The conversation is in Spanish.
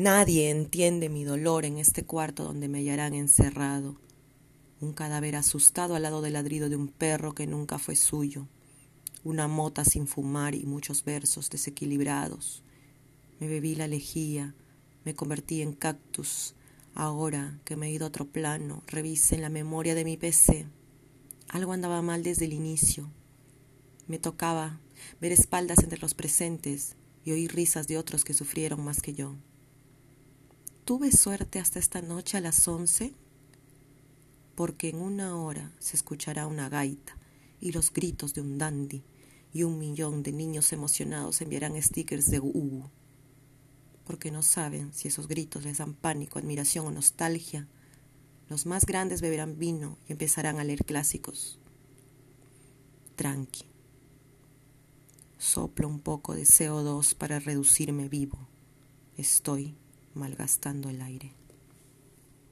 Nadie entiende mi dolor en este cuarto donde me hallarán encerrado. Un cadáver asustado al lado del ladrido de un perro que nunca fue suyo. Una mota sin fumar y muchos versos desequilibrados. Me bebí la lejía, me convertí en cactus. Ahora que me he ido a otro plano, revise en la memoria de mi PC. Algo andaba mal desde el inicio. Me tocaba ver espaldas entre los presentes y oír risas de otros que sufrieron más que yo. Tuve suerte hasta esta noche a las once, porque en una hora se escuchará una gaita y los gritos de un dandy y un millón de niños emocionados enviarán stickers de Hugo porque no saben si esos gritos les dan pánico, admiración o nostalgia. Los más grandes beberán vino y empezarán a leer clásicos. Tranqui. Soplo un poco de CO2 para reducirme vivo. Estoy malgastando el aire.